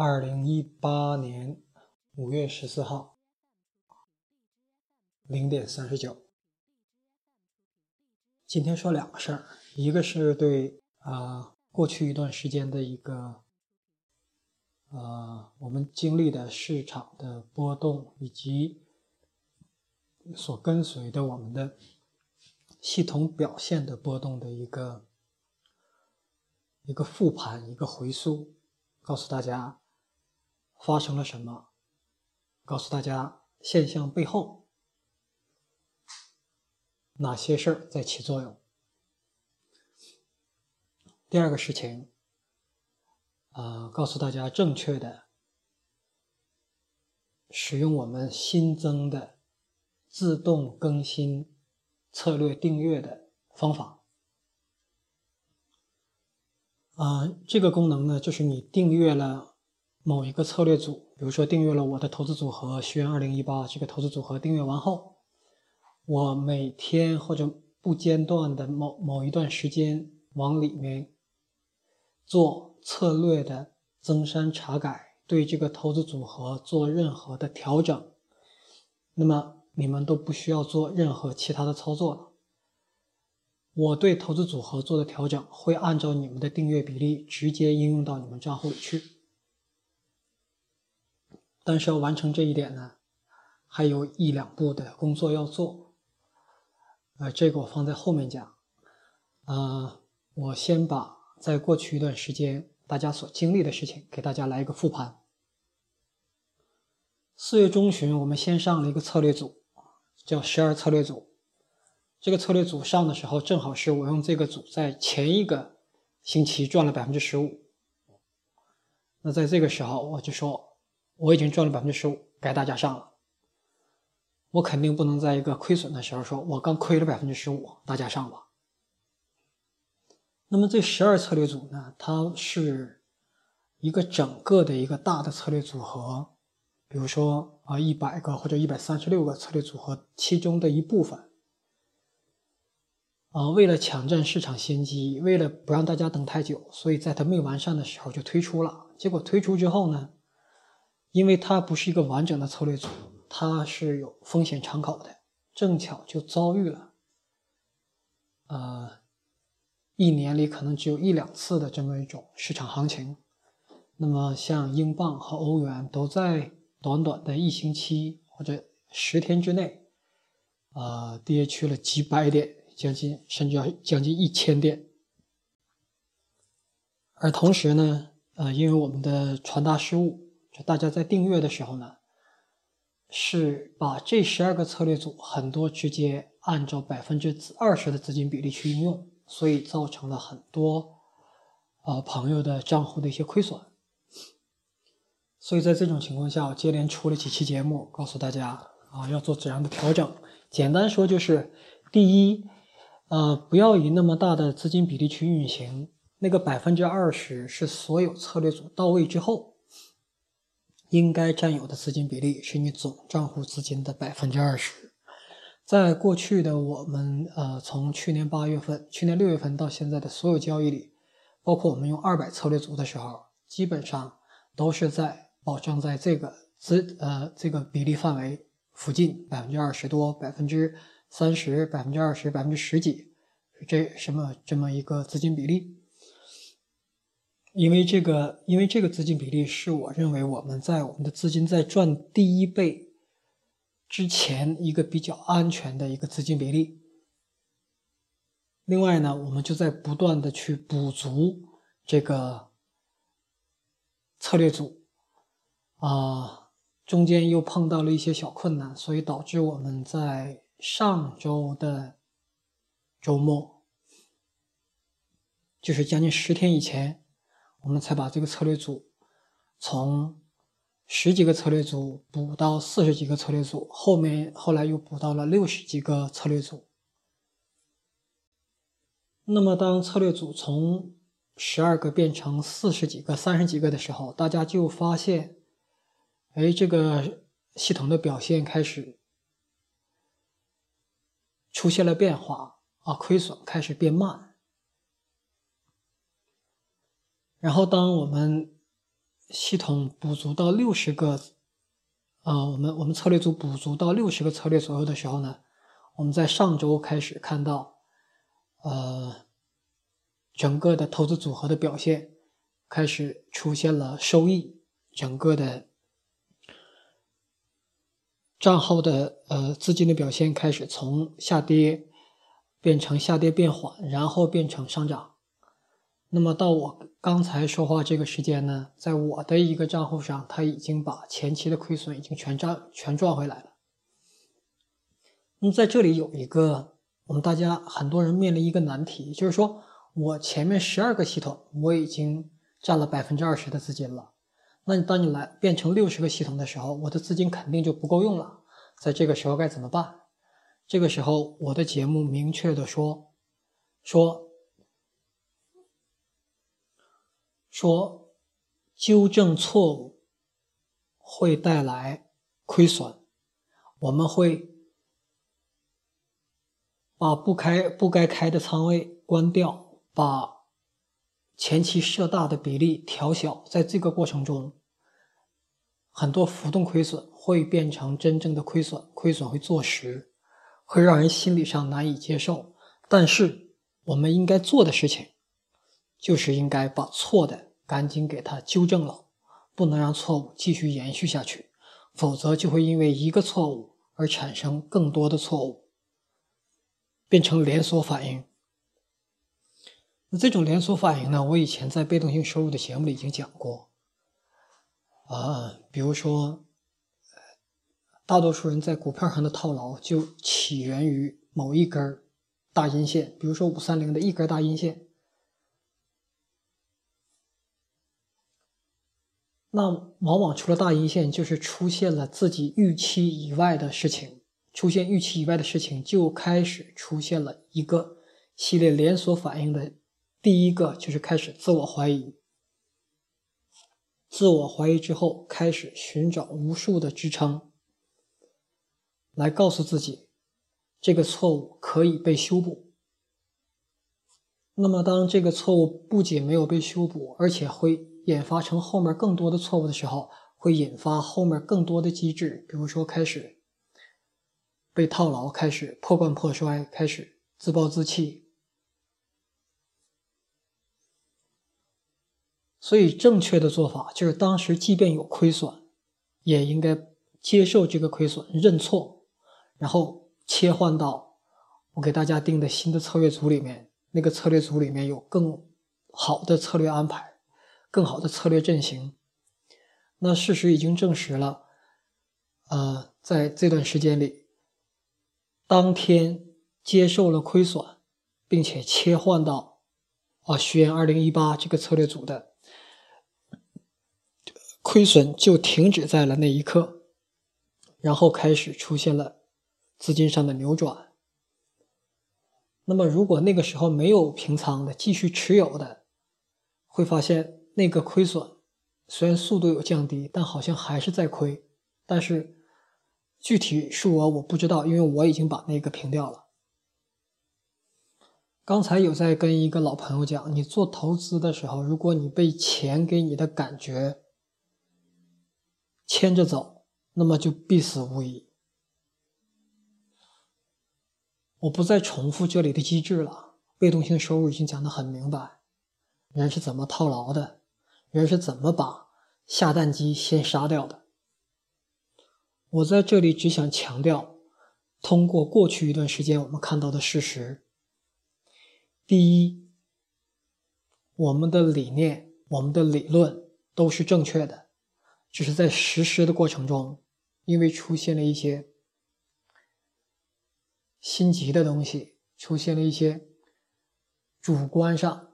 二零一八年五月十四号零点三十九。今天说两个事儿，一个是对啊过去一段时间的一个呃我们经历的市场的波动，以及所跟随的我们的系统表现的波动的一个一个复盘，一个回溯，告诉大家。发生了什么？告诉大家现象背后哪些事儿在起作用。第二个事情，啊，告诉大家正确的使用我们新增的自动更新策略订阅的方法。啊，这个功能呢，就是你订阅了。某一个策略组，比如说订阅了我的投资组合“学员二零一八”这个投资组合，订阅完后，我每天或者不间断的某某一段时间往里面做策略的增删查改，对这个投资组合做任何的调整，那么你们都不需要做任何其他的操作了。我对投资组合做的调整会按照你们的订阅比例直接应用到你们账户里去。但是要完成这一点呢，还有一两步的工作要做。呃，这个我放在后面讲。啊，我先把在过去一段时间大家所经历的事情给大家来一个复盘。四月中旬，我们先上了一个策略组，叫十二策略组。这个策略组上的时候，正好是我用这个组在前一个星期赚了百分之十五。那在这个时候，我就说。我已经赚了百分之十五，该大家上了。我肯定不能在一个亏损的时候说，我刚亏了百分之十五，大家上吧。那么这十二策略组呢？它是一个整个的一个大的策略组合，比如说啊，一百个或者一百三十六个策略组合其中的一部分。啊，为了抢占市场先机，为了不让大家等太久，所以在它没完善的时候就推出了。结果推出之后呢？因为它不是一个完整的策略组，它是有风险敞口的，正巧就遭遇了，呃，一年里可能只有一两次的这么一种市场行情。那么像英镑和欧元都在短短的一星期或者十天之内，啊，跌去了几百点，将近甚至要将近一千点。而同时呢，呃，因为我们的传达失误。大家在订阅的时候呢，是把这十二个策略组很多直接按照百分之二十的资金比例去应用，所以造成了很多啊朋友的账户的一些亏损。所以在这种情况下，接连出了几期节目，告诉大家啊要做怎样的调整。简单说就是，第一，呃，不要以那么大的资金比例去运行，那个百分之二十是所有策略组到位之后。应该占有的资金比例是你总账户资金的百分之二十。在过去的我们呃，从去年八月份、去年六月份到现在的所有交易里，包括我们用二百策略组的时候，基本上都是在保证在这个资呃这个比例范围附近，百分之二十多、百分之三十、百分之二十、百分之十几，这什么这么一个资金比例。因为这个，因为这个资金比例是我认为我们在我们的资金在赚第一倍之前一个比较安全的一个资金比例。另外呢，我们就在不断的去补足这个策略组，啊，中间又碰到了一些小困难，所以导致我们在上周的周末，就是将近十天以前。我们才把这个策略组从十几个策略组补到四十几个策略组，后面后来又补到了六十几个策略组。那么，当策略组从十二个变成四十几个、三十几个的时候，大家就发现，哎，这个系统的表现开始出现了变化啊，亏损开始变慢。然后，当我们系统补足到六十个，呃，我们我们策略组补足到六十个策略左右的时候呢，我们在上周开始看到，呃，整个的投资组合的表现开始出现了收益，整个的账号的呃资金的表现开始从下跌变成下跌变缓，然后变成上涨。那么到我刚才说话这个时间呢，在我的一个账户上，它已经把前期的亏损已经全赚全赚回来了。那么在这里有一个我们大家很多人面临一个难题，就是说我前面十二个系统我已经占了百分之二十的资金了，那你当你来变成六十个系统的时候，我的资金肯定就不够用了。在这个时候该怎么办？这个时候我的节目明确的说说。说纠正错误会带来亏损，我们会把不开不该开的仓位关掉，把前期设大的比例调小，在这个过程中，很多浮动亏损会变成真正的亏损，亏损会坐实，会让人心理上难以接受。但是我们应该做的事情。就是应该把错的赶紧给它纠正了，不能让错误继续延续下去，否则就会因为一个错误而产生更多的错误，变成连锁反应。那这种连锁反应呢？我以前在被动性收入的节目里已经讲过，啊，比如说，大多数人在股票上的套牢就起源于某一根大阴线，比如说五三零的一根大阴线。那往往除了大阴线，就是出现了自己预期以外的事情。出现预期以外的事情，就开始出现了一个系列连锁反应的。第一个就是开始自我怀疑，自我怀疑之后，开始寻找无数的支撑，来告诉自己这个错误可以被修补。那么，当这个错误不仅没有被修补，而且会。引发成后面更多的错误的时候，会引发后面更多的机制，比如说开始被套牢，开始破罐破摔，开始自暴自弃。所以，正确的做法就是，当时即便有亏损，也应该接受这个亏损，认错，然后切换到我给大家定的新的策略组里面，那个策略组里面有更好的策略安排。更好的策略阵型，那事实已经证实了，呃，在这段时间里，当天接受了亏损，并且切换到啊徐言二零一八这个策略组的亏损就停止在了那一刻，然后开始出现了资金上的扭转。那么，如果那个时候没有平仓的，继续持有的，会发现。那个亏损虽然速度有降低，但好像还是在亏。但是具体数额我不知道，因为我已经把那个平掉了。刚才有在跟一个老朋友讲，你做投资的时候，如果你被钱给你的感觉牵着走，那么就必死无疑。我不再重复这里的机制了，被动性收入已经讲得很明白，人是怎么套牢的。人是怎么把下蛋鸡先杀掉的？我在这里只想强调，通过过去一段时间我们看到的事实：第一，我们的理念、我们的理论都是正确的，只是在实施的过程中，因为出现了一些心急的东西，出现了一些主观上。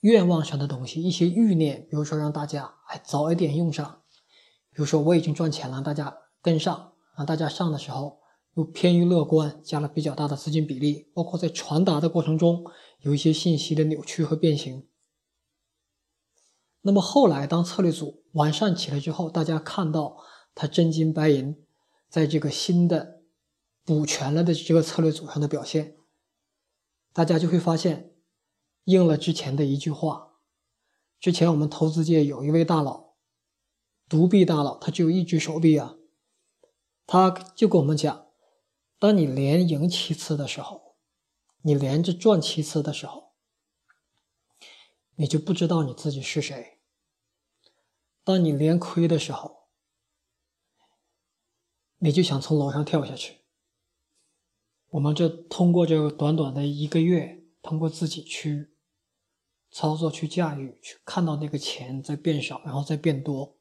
愿望上的东西，一些欲念，比如说让大家哎早一点用上，比如说我已经赚钱了，大家跟上，啊大家上的时候又偏于乐观，加了比较大的资金比例，包括在传达的过程中有一些信息的扭曲和变形。那么后来当策略组完善起来之后，大家看到它真金白银在这个新的补全了的这个策略组上的表现，大家就会发现。应了之前的一句话，之前我们投资界有一位大佬独臂大佬，他只有一只手臂啊，他就跟我们讲，当你连赢七次的时候，你连着赚七次的时候，你就不知道你自己是谁；当你连亏的时候，你就想从楼上跳下去。我们这通过这短短的一个月，通过自己去操作、去驾驭、去看到那个钱在变少，然后再变多。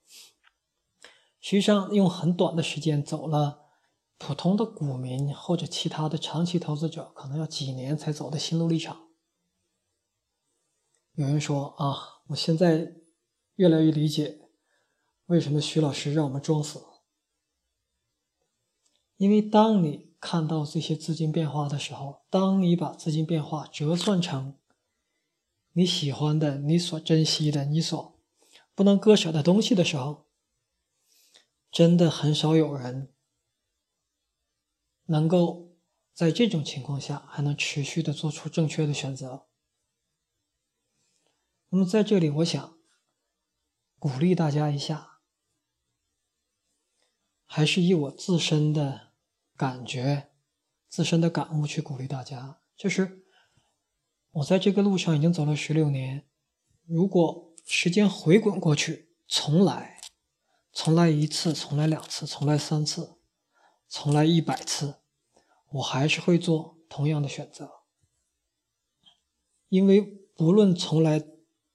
实际上，用很短的时间走了普通的股民或者其他的长期投资者可能要几年才走的心路历程。有人说啊，我现在越来越理解为什么徐老师让我们装死，因为当你。看到这些资金变化的时候，当你把资金变化折算成你喜欢的、你所珍惜的、你所不能割舍的东西的时候，真的很少有人能够在这种情况下还能持续的做出正确的选择。那么在这里，我想鼓励大家一下，还是以我自身的。感觉自身的感悟去鼓励大家，就是我在这个路上已经走了十六年。如果时间回滚过去，重来，重来一次，重来两次，重来三次，重来一百次，我还是会做同样的选择。因为不论重来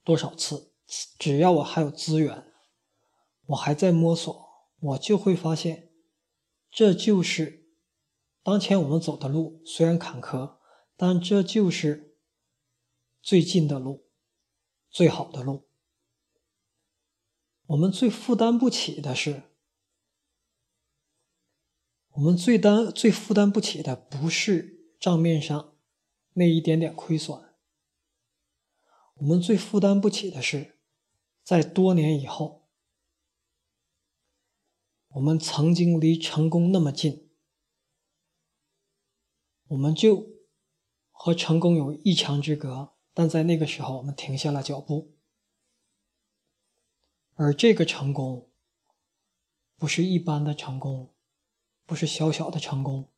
多少次，只要我还有资源，我还在摸索，我就会发现，这就是。当前我们走的路虽然坎坷，但这就是最近的路，最好的路。我们最负担不起的是，我们最担最负担不起的不是账面上那一点点亏损，我们最负担不起的是，在多年以后，我们曾经离成功那么近。我们就和成功有一墙之隔，但在那个时候，我们停下了脚步。而这个成功，不是一般的成功，不是小小的成功，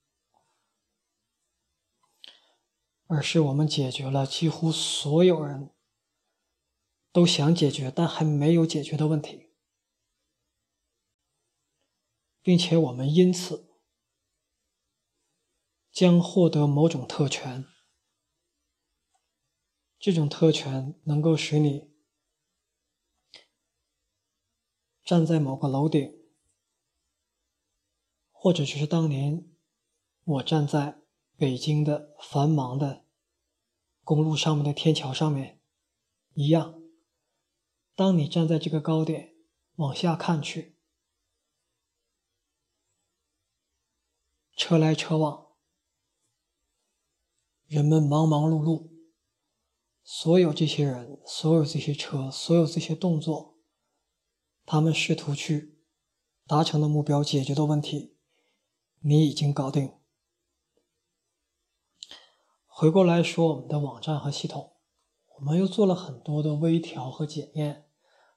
而是我们解决了几乎所有人都想解决但还没有解决的问题，并且我们因此。将获得某种特权，这种特权能够使你站在某个楼顶，或者就是当年我站在北京的繁忙的公路上面的天桥上面一样。当你站在这个高点往下看去，车来车往。人们忙忙碌碌，所有这些人，所有这些车，所有这些动作，他们试图去达成的目标、解决的问题，你已经搞定。回过来说，我们的网站和系统，我们又做了很多的微调和检验，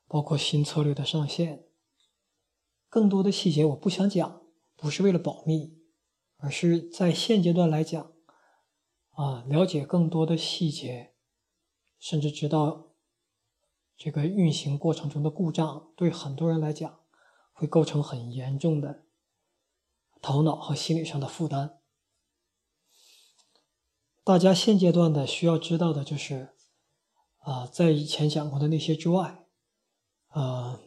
包括新策略的上线。更多的细节我不想讲，不是为了保密，而是在现阶段来讲。啊，了解更多的细节，甚至知道这个运行过程中的故障，对很多人来讲会构成很严重的头脑和心理上的负担。大家现阶段的需要知道的就是，啊，在以前讲过的那些之外，呃，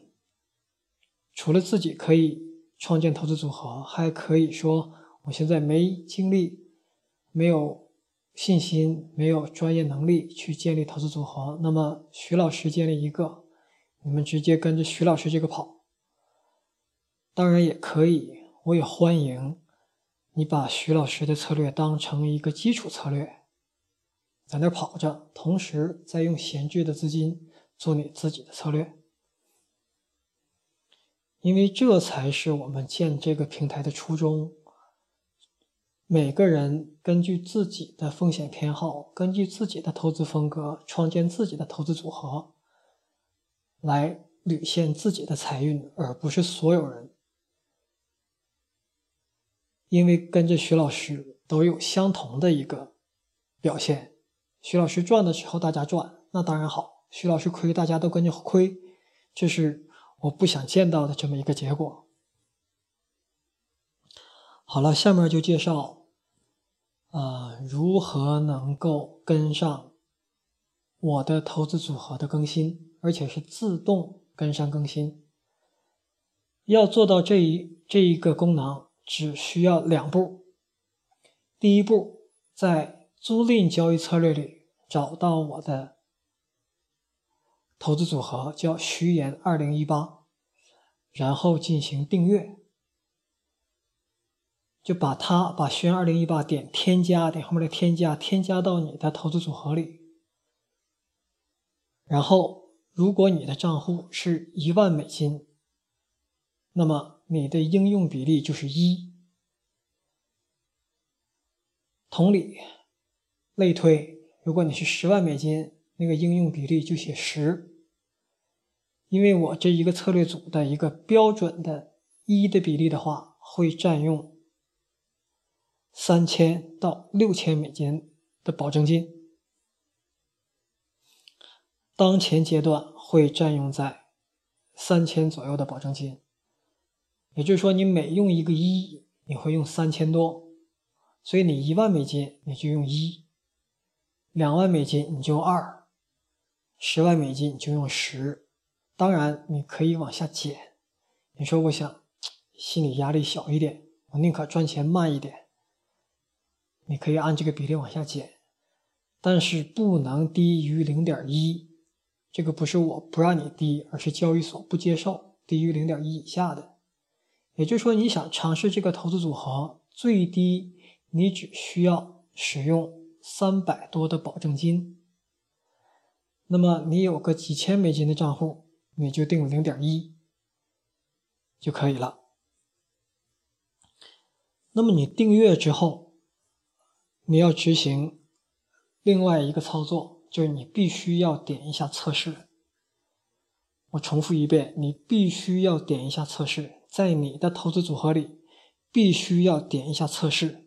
除了自己可以创建投资组合，还可以说我现在没精力，没有。信心没有专业能力去建立投资组合，那么徐老师建立一个，你们直接跟着徐老师这个跑，当然也可以，我也欢迎你把徐老师的策略当成一个基础策略，在那跑着，同时再用闲置的资金做你自己的策略，因为这才是我们建这个平台的初衷。每个人根据自己的风险偏好，根据自己的投资风格，创建自己的投资组合，来履现自己的财运，而不是所有人。因为跟着徐老师都有相同的一个表现，徐老师赚的时候大家赚，那当然好；徐老师亏，大家都跟着亏，这是我不想见到的这么一个结果。好了，下面就介绍，呃，如何能够跟上我的投资组合的更新，而且是自动跟上更新。要做到这一这一个功能。只需要两步。第一步，在租赁交易策略里找到我的投资组合，叫徐岩二零一八，然后进行订阅，就把它把徐岩二零一八点添加，点后面的添加，添加到你的投资组合里。然后，如果你的账户是一万美金，那么。你的应用比例就是一。同理，类推，如果你是十万美金，那个应用比例就写十。因为我这一个策略组的一个标准的一的比例的话，会占用三千到六千美金的保证金。当前阶段会占用在三千左右的保证金。也就是说，你每用一个一，你会用三千多，所以你一万美金你就用一，两万美金你就用二，十万美金你就用十。当然，你可以往下减。你说我想心理压力小一点，我宁可赚钱慢一点，你可以按这个比例往下减，但是不能低于零点一。这个不是我不让你低，而是交易所不接受低于零点一以下的。也就是说，你想尝试这个投资组合，最低你只需要使用三百多的保证金。那么你有个几千美金的账户，你就定零点一就可以了。那么你订阅之后，你要执行另外一个操作，就是你必须要点一下测试。我重复一遍，你必须要点一下测试。在你的投资组合里，必须要点一下测试。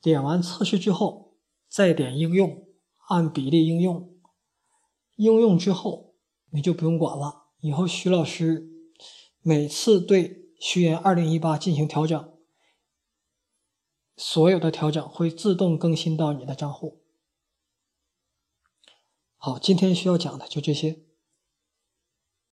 点完测试之后，再点应用，按比例应用。应用之后，你就不用管了。以后徐老师每次对徐言二零一八进行调整，所有的调整会自动更新到你的账户。好，今天需要讲的就这些。